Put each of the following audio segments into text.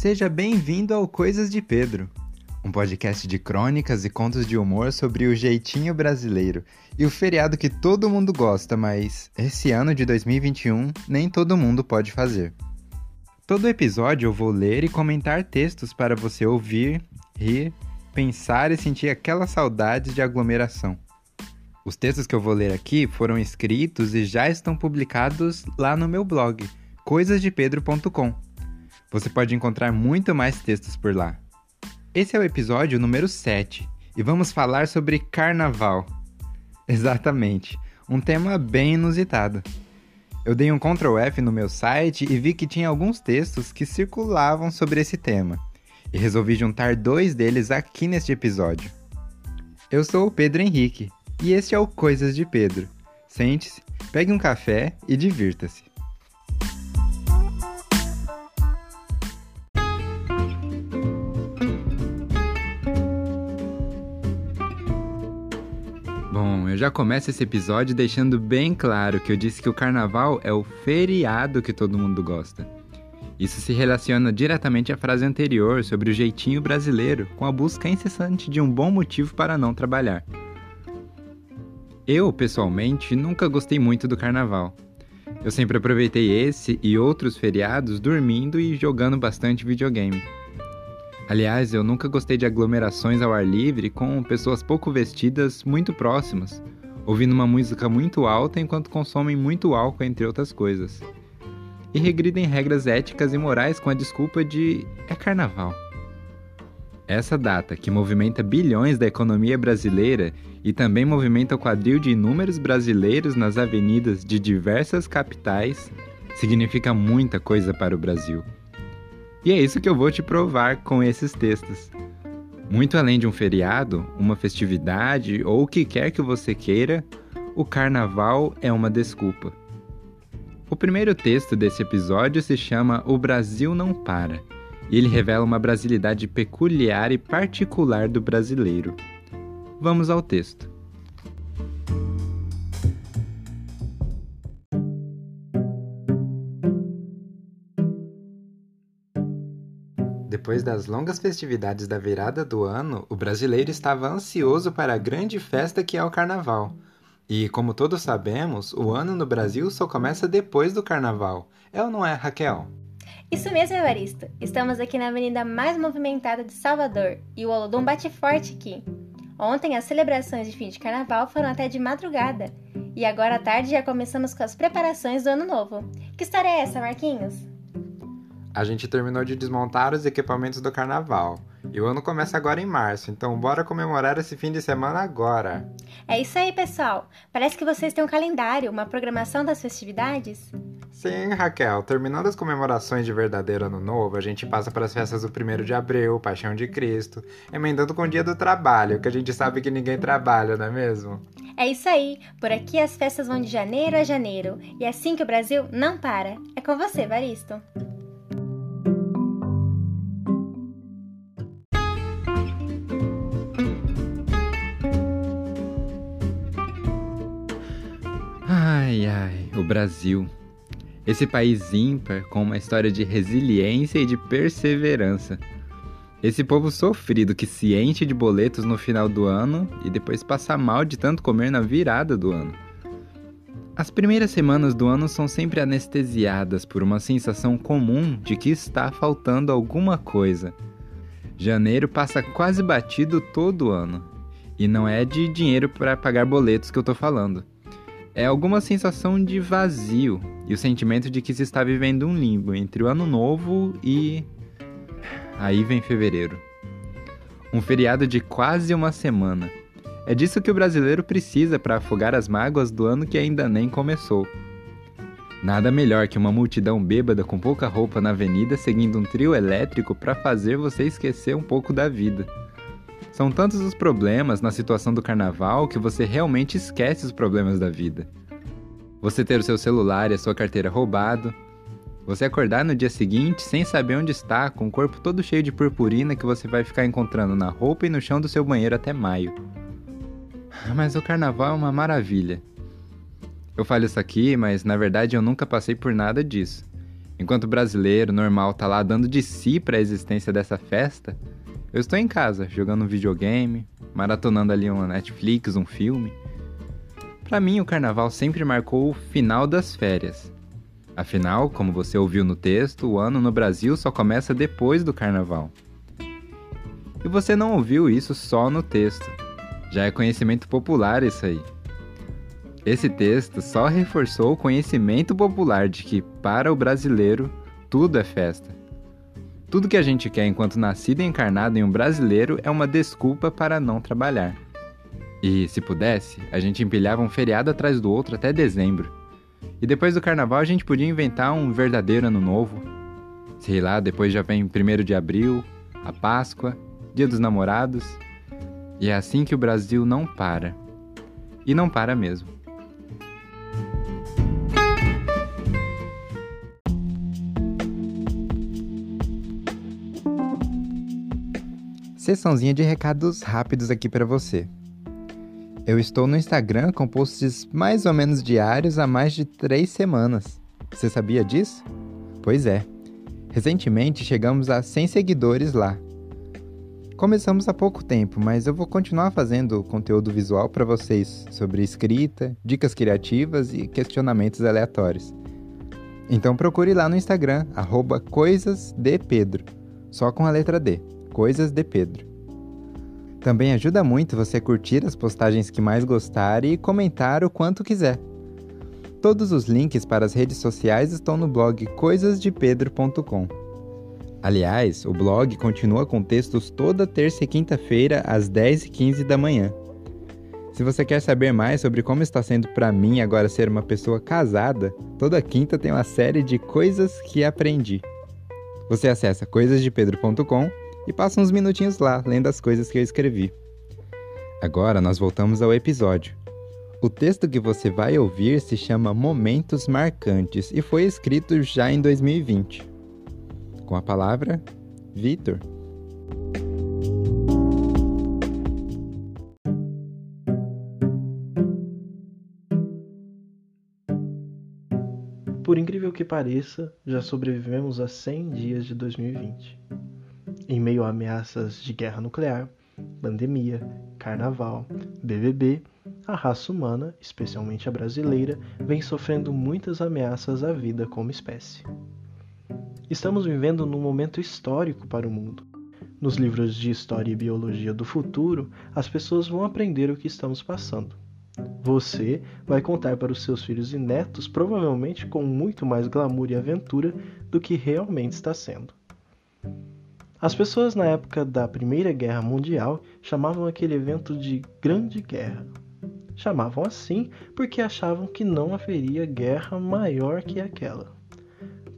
Seja bem-vindo ao Coisas de Pedro, um podcast de crônicas e contos de humor sobre o jeitinho brasileiro e o feriado que todo mundo gosta, mas esse ano de 2021 nem todo mundo pode fazer. Todo episódio eu vou ler e comentar textos para você ouvir, rir, pensar e sentir aquela saudade de aglomeração. Os textos que eu vou ler aqui foram escritos e já estão publicados lá no meu blog, coisasdepedro.com. Você pode encontrar muito mais textos por lá. Esse é o episódio número 7 e vamos falar sobre carnaval. Exatamente, um tema bem inusitado. Eu dei um Ctrl F no meu site e vi que tinha alguns textos que circulavam sobre esse tema, e resolvi juntar dois deles aqui neste episódio. Eu sou o Pedro Henrique e este é o Coisas de Pedro. Sente-se, pegue um café e divirta-se. Já começo esse episódio deixando bem claro que eu disse que o carnaval é o feriado que todo mundo gosta. Isso se relaciona diretamente à frase anterior sobre o jeitinho brasileiro, com a busca incessante de um bom motivo para não trabalhar. Eu, pessoalmente, nunca gostei muito do carnaval. Eu sempre aproveitei esse e outros feriados dormindo e jogando bastante videogame. Aliás, eu nunca gostei de aglomerações ao ar livre com pessoas pouco vestidas muito próximas, ouvindo uma música muito alta enquanto consomem muito álcool, entre outras coisas. E regridem regras éticas e morais com a desculpa de é carnaval. Essa data, que movimenta bilhões da economia brasileira e também movimenta o quadril de inúmeros brasileiros nas avenidas de diversas capitais, significa muita coisa para o Brasil. E é isso que eu vou te provar com esses textos. Muito além de um feriado, uma festividade ou o que quer que você queira, o carnaval é uma desculpa. O primeiro texto desse episódio se chama O Brasil Não Para, e ele revela uma brasilidade peculiar e particular do brasileiro. Vamos ao texto. Depois das longas festividades da virada do ano, o brasileiro estava ansioso para a grande festa que é o Carnaval. E, como todos sabemos, o ano no Brasil só começa depois do Carnaval. É ou não é, Raquel? Isso mesmo, Evaristo. Estamos aqui na avenida mais movimentada de Salvador e o Olodum bate forte aqui. Ontem as celebrações de fim de carnaval foram até de madrugada. E agora à tarde já começamos com as preparações do ano novo. Que história é essa, Marquinhos? A gente terminou de desmontar os equipamentos do carnaval. E o ano começa agora em março, então bora comemorar esse fim de semana agora. É isso aí, pessoal. Parece que vocês têm um calendário, uma programação das festividades. Sim, Raquel. Terminando as comemorações de verdadeiro ano novo, a gente passa para as festas do 1 de abril, Paixão de Cristo, emendando com o dia do trabalho, que a gente sabe que ninguém trabalha, não é mesmo? É isso aí. Por aqui as festas vão de janeiro a janeiro. E é assim que o Brasil não para. É com você, Varisto. Brasil. Esse país ímpar com uma história de resiliência e de perseverança. Esse povo sofrido que se enche de boletos no final do ano e depois passa mal de tanto comer na virada do ano. As primeiras semanas do ano são sempre anestesiadas por uma sensação comum de que está faltando alguma coisa. Janeiro passa quase batido todo ano. E não é de dinheiro para pagar boletos que eu tô falando é alguma sensação de vazio e o sentimento de que se está vivendo um limbo entre o ano novo e. Aí vem fevereiro. Um feriado de quase uma semana. É disso que o brasileiro precisa para afogar as mágoas do ano que ainda nem começou. Nada melhor que uma multidão bêbada com pouca roupa na avenida seguindo um trio elétrico para fazer você esquecer um pouco da vida. São tantos os problemas na situação do carnaval que você realmente esquece os problemas da vida. Você ter o seu celular e a sua carteira roubado. Você acordar no dia seguinte sem saber onde está, com o corpo todo cheio de purpurina que você vai ficar encontrando na roupa e no chão do seu banheiro até maio. Mas o carnaval é uma maravilha. Eu falo isso aqui, mas na verdade eu nunca passei por nada disso. Enquanto o brasileiro normal tá lá dando de si para a existência dessa festa, eu estou em casa jogando um videogame, maratonando ali uma Netflix, um filme. Para mim, o carnaval sempre marcou o final das férias. Afinal, como você ouviu no texto, o ano no Brasil só começa depois do carnaval. E você não ouviu isso só no texto. Já é conhecimento popular isso aí. Esse texto só reforçou o conhecimento popular de que, para o brasileiro, tudo é festa. Tudo que a gente quer enquanto nascido e encarnado em um brasileiro é uma desculpa para não trabalhar. E, se pudesse, a gente empilhava um feriado atrás do outro até dezembro. E depois do carnaval a gente podia inventar um verdadeiro ano novo. Sei lá, depois já vem 1 de abril, a Páscoa, Dia dos Namorados. E é assim que o Brasil não para. E não para mesmo. Sessãozinha de recados rápidos aqui para você. Eu estou no Instagram com posts mais ou menos diários há mais de três semanas. Você sabia disso? Pois é. Recentemente chegamos a 100 seguidores lá. Começamos há pouco tempo, mas eu vou continuar fazendo conteúdo visual para vocês sobre escrita, dicas criativas e questionamentos aleatórios. Então procure lá no Instagram, coisasdepedro, só com a letra D, Coisas de Pedro. Também ajuda muito você curtir as postagens que mais gostar e comentar o quanto quiser. Todos os links para as redes sociais estão no blog coisasdepedro.com. Aliás, o blog continua com textos toda terça e quinta-feira às 10h15 da manhã. Se você quer saber mais sobre como está sendo para mim agora ser uma pessoa casada, toda quinta tem uma série de coisas que aprendi. Você acessa coisasdepedro.com e passa uns minutinhos lá lendo as coisas que eu escrevi. Agora nós voltamos ao episódio. O texto que você vai ouvir se chama Momentos Marcantes e foi escrito já em 2020. Com a palavra, Vitor. Por incrível que pareça, já sobrevivemos a 100 dias de 2020 em meio a ameaças de guerra nuclear, pandemia, carnaval, BBB, a raça humana, especialmente a brasileira, vem sofrendo muitas ameaças à vida como espécie. Estamos vivendo num momento histórico para o mundo. Nos livros de História e Biologia do futuro, as pessoas vão aprender o que estamos passando. Você vai contar para os seus filhos e netos, provavelmente com muito mais glamour e aventura do que realmente está sendo. As pessoas na época da Primeira Guerra Mundial chamavam aquele evento de Grande Guerra. Chamavam assim porque achavam que não haveria guerra maior que aquela.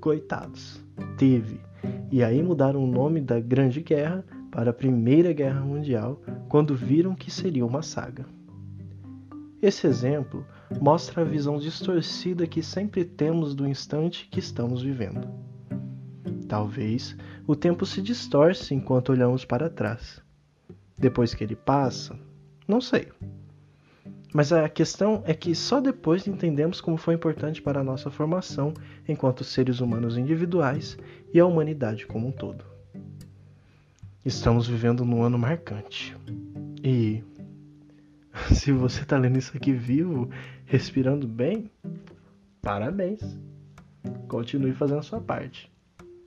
Coitados, teve. E aí mudaram o nome da Grande Guerra para a Primeira Guerra Mundial quando viram que seria uma saga. Esse exemplo mostra a visão distorcida que sempre temos do instante que estamos vivendo. Talvez o tempo se distorce enquanto olhamos para trás. Depois que ele passa, não sei. Mas a questão é que só depois entendemos como foi importante para a nossa formação enquanto seres humanos individuais e a humanidade como um todo. Estamos vivendo num ano marcante. E se você está lendo isso aqui vivo, respirando bem, parabéns. Continue fazendo a sua parte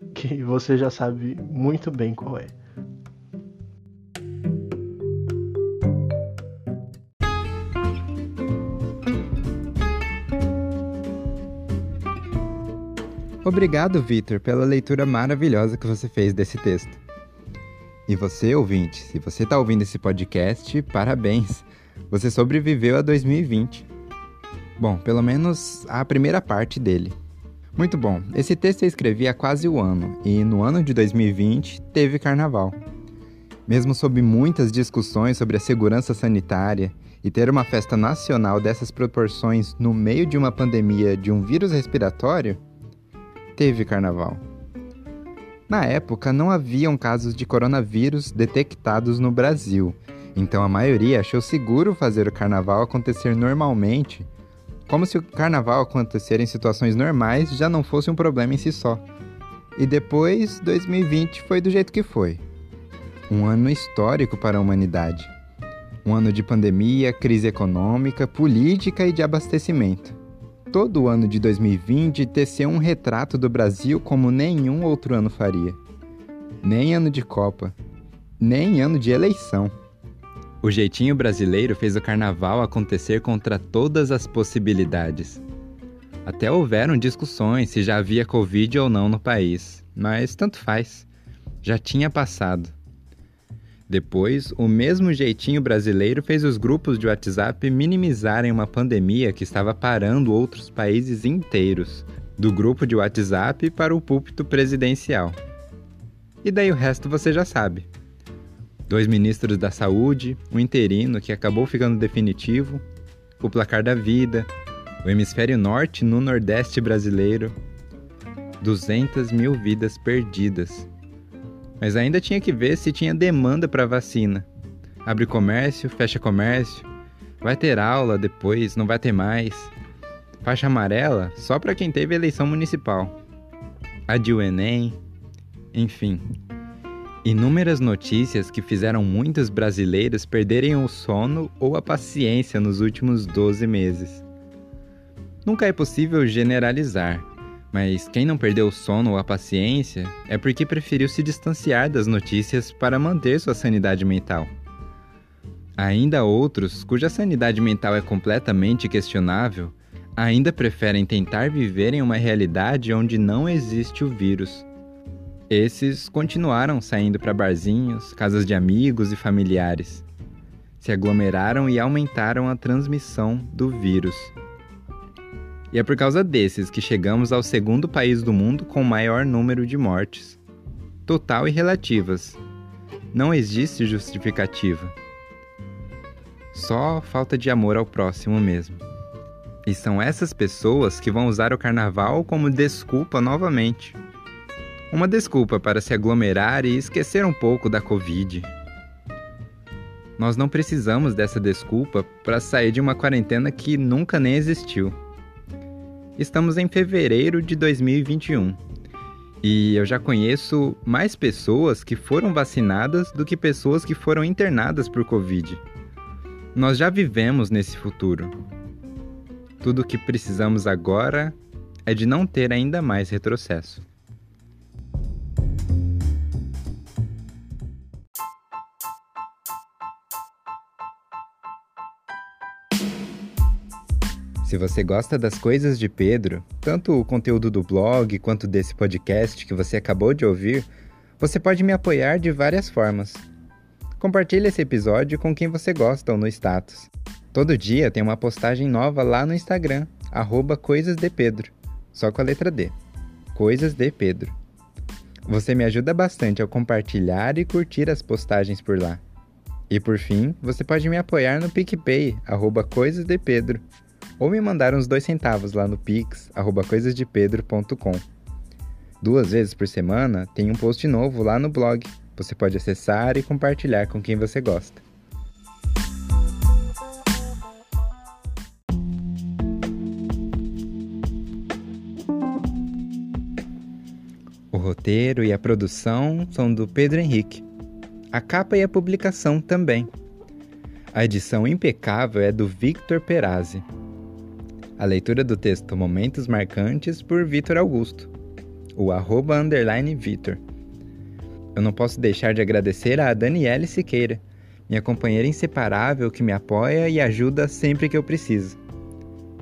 que você já sabe muito bem qual é. Obrigado, Vitor, pela leitura maravilhosa que você fez desse texto. E você, ouvinte, se você está ouvindo esse podcast, parabéns! Você sobreviveu a 2020. Bom, pelo menos a primeira parte dele. Muito bom. Esse texto eu escrevi há quase um ano e no ano de 2020 teve carnaval. Mesmo sob muitas discussões sobre a segurança sanitária e ter uma festa nacional dessas proporções no meio de uma pandemia de um vírus respiratório, teve carnaval. Na época, não haviam casos de coronavírus detectados no Brasil, então a maioria achou seguro fazer o carnaval acontecer normalmente Como se o carnaval acontecer em situações normais já não fosse um problema em si só. E depois, 2020 foi do jeito que foi. Um ano histórico para a humanidade. Um ano de pandemia, crise econômica, política e de abastecimento. Todo o ano de 2020 teceu um retrato do Brasil como nenhum outro ano faria. Nem ano de Copa, nem ano de eleição. O jeitinho brasileiro fez o carnaval acontecer contra todas as possibilidades. Até houveram discussões se já havia Covid ou não no país, mas tanto faz. Já tinha passado. Depois, o mesmo jeitinho brasileiro fez os grupos de WhatsApp minimizarem uma pandemia que estava parando outros países inteiros, do grupo de WhatsApp para o púlpito presidencial. E daí o resto você já sabe. Dois ministros da saúde, um interino que acabou ficando definitivo, o placar da vida, o hemisfério norte no nordeste brasileiro, 200 mil vidas perdidas mas ainda tinha que ver se tinha demanda para vacina. Abre comércio, fecha comércio, vai ter aula depois, não vai ter mais. Faixa amarela só para quem teve eleição municipal. Adia o Enem, enfim. Inúmeras notícias que fizeram muitos brasileiros perderem o sono ou a paciência nos últimos 12 meses. Nunca é possível generalizar, mas quem não perdeu o sono ou a paciência é porque preferiu se distanciar das notícias para manter sua sanidade mental. Ainda outros, cuja sanidade mental é completamente questionável, ainda preferem tentar viver em uma realidade onde não existe o vírus. Esses continuaram saindo para barzinhos, casas de amigos e familiares. Se aglomeraram e aumentaram a transmissão do vírus. E é por causa desses que chegamos ao segundo país do mundo com maior número de mortes. Total e relativas. Não existe justificativa. Só falta de amor ao próximo mesmo. E são essas pessoas que vão usar o carnaval como desculpa novamente. Uma desculpa para se aglomerar e esquecer um pouco da Covid. Nós não precisamos dessa desculpa para sair de uma quarentena que nunca nem existiu. Estamos em fevereiro de 2021 e eu já conheço mais pessoas que foram vacinadas do que pessoas que foram internadas por Covid. Nós já vivemos nesse futuro. Tudo o que precisamos agora é de não ter ainda mais retrocesso. Se você gosta das coisas de Pedro, tanto o conteúdo do blog quanto desse podcast que você acabou de ouvir, você pode me apoiar de várias formas. Compartilhe esse episódio com quem você gosta ou no status. Todo dia tem uma postagem nova lá no Instagram, arroba coisasdepedro, só com a letra D. Coisas de Pedro. Você me ajuda bastante ao compartilhar e curtir as postagens por lá. E por fim, você pode me apoiar no PicPay, arroba coisasdepedro ou me mandar uns dois centavos lá no pix, arroba coisasdepedro.com. Duas vezes por semana tem um post novo lá no blog. Você pode acessar e compartilhar com quem você gosta. O roteiro e a produção são do Pedro Henrique. A capa e a publicação também. A edição impecável é do Victor Perazzi. A leitura do texto Momentos Marcantes por Vitor Augusto, o arroba underline Vitor. Eu não posso deixar de agradecer a Daniele Siqueira, minha companheira inseparável que me apoia e ajuda sempre que eu preciso.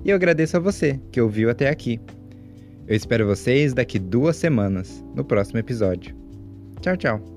E eu agradeço a você que ouviu até aqui. Eu espero vocês daqui duas semanas, no próximo episódio. Tchau, tchau.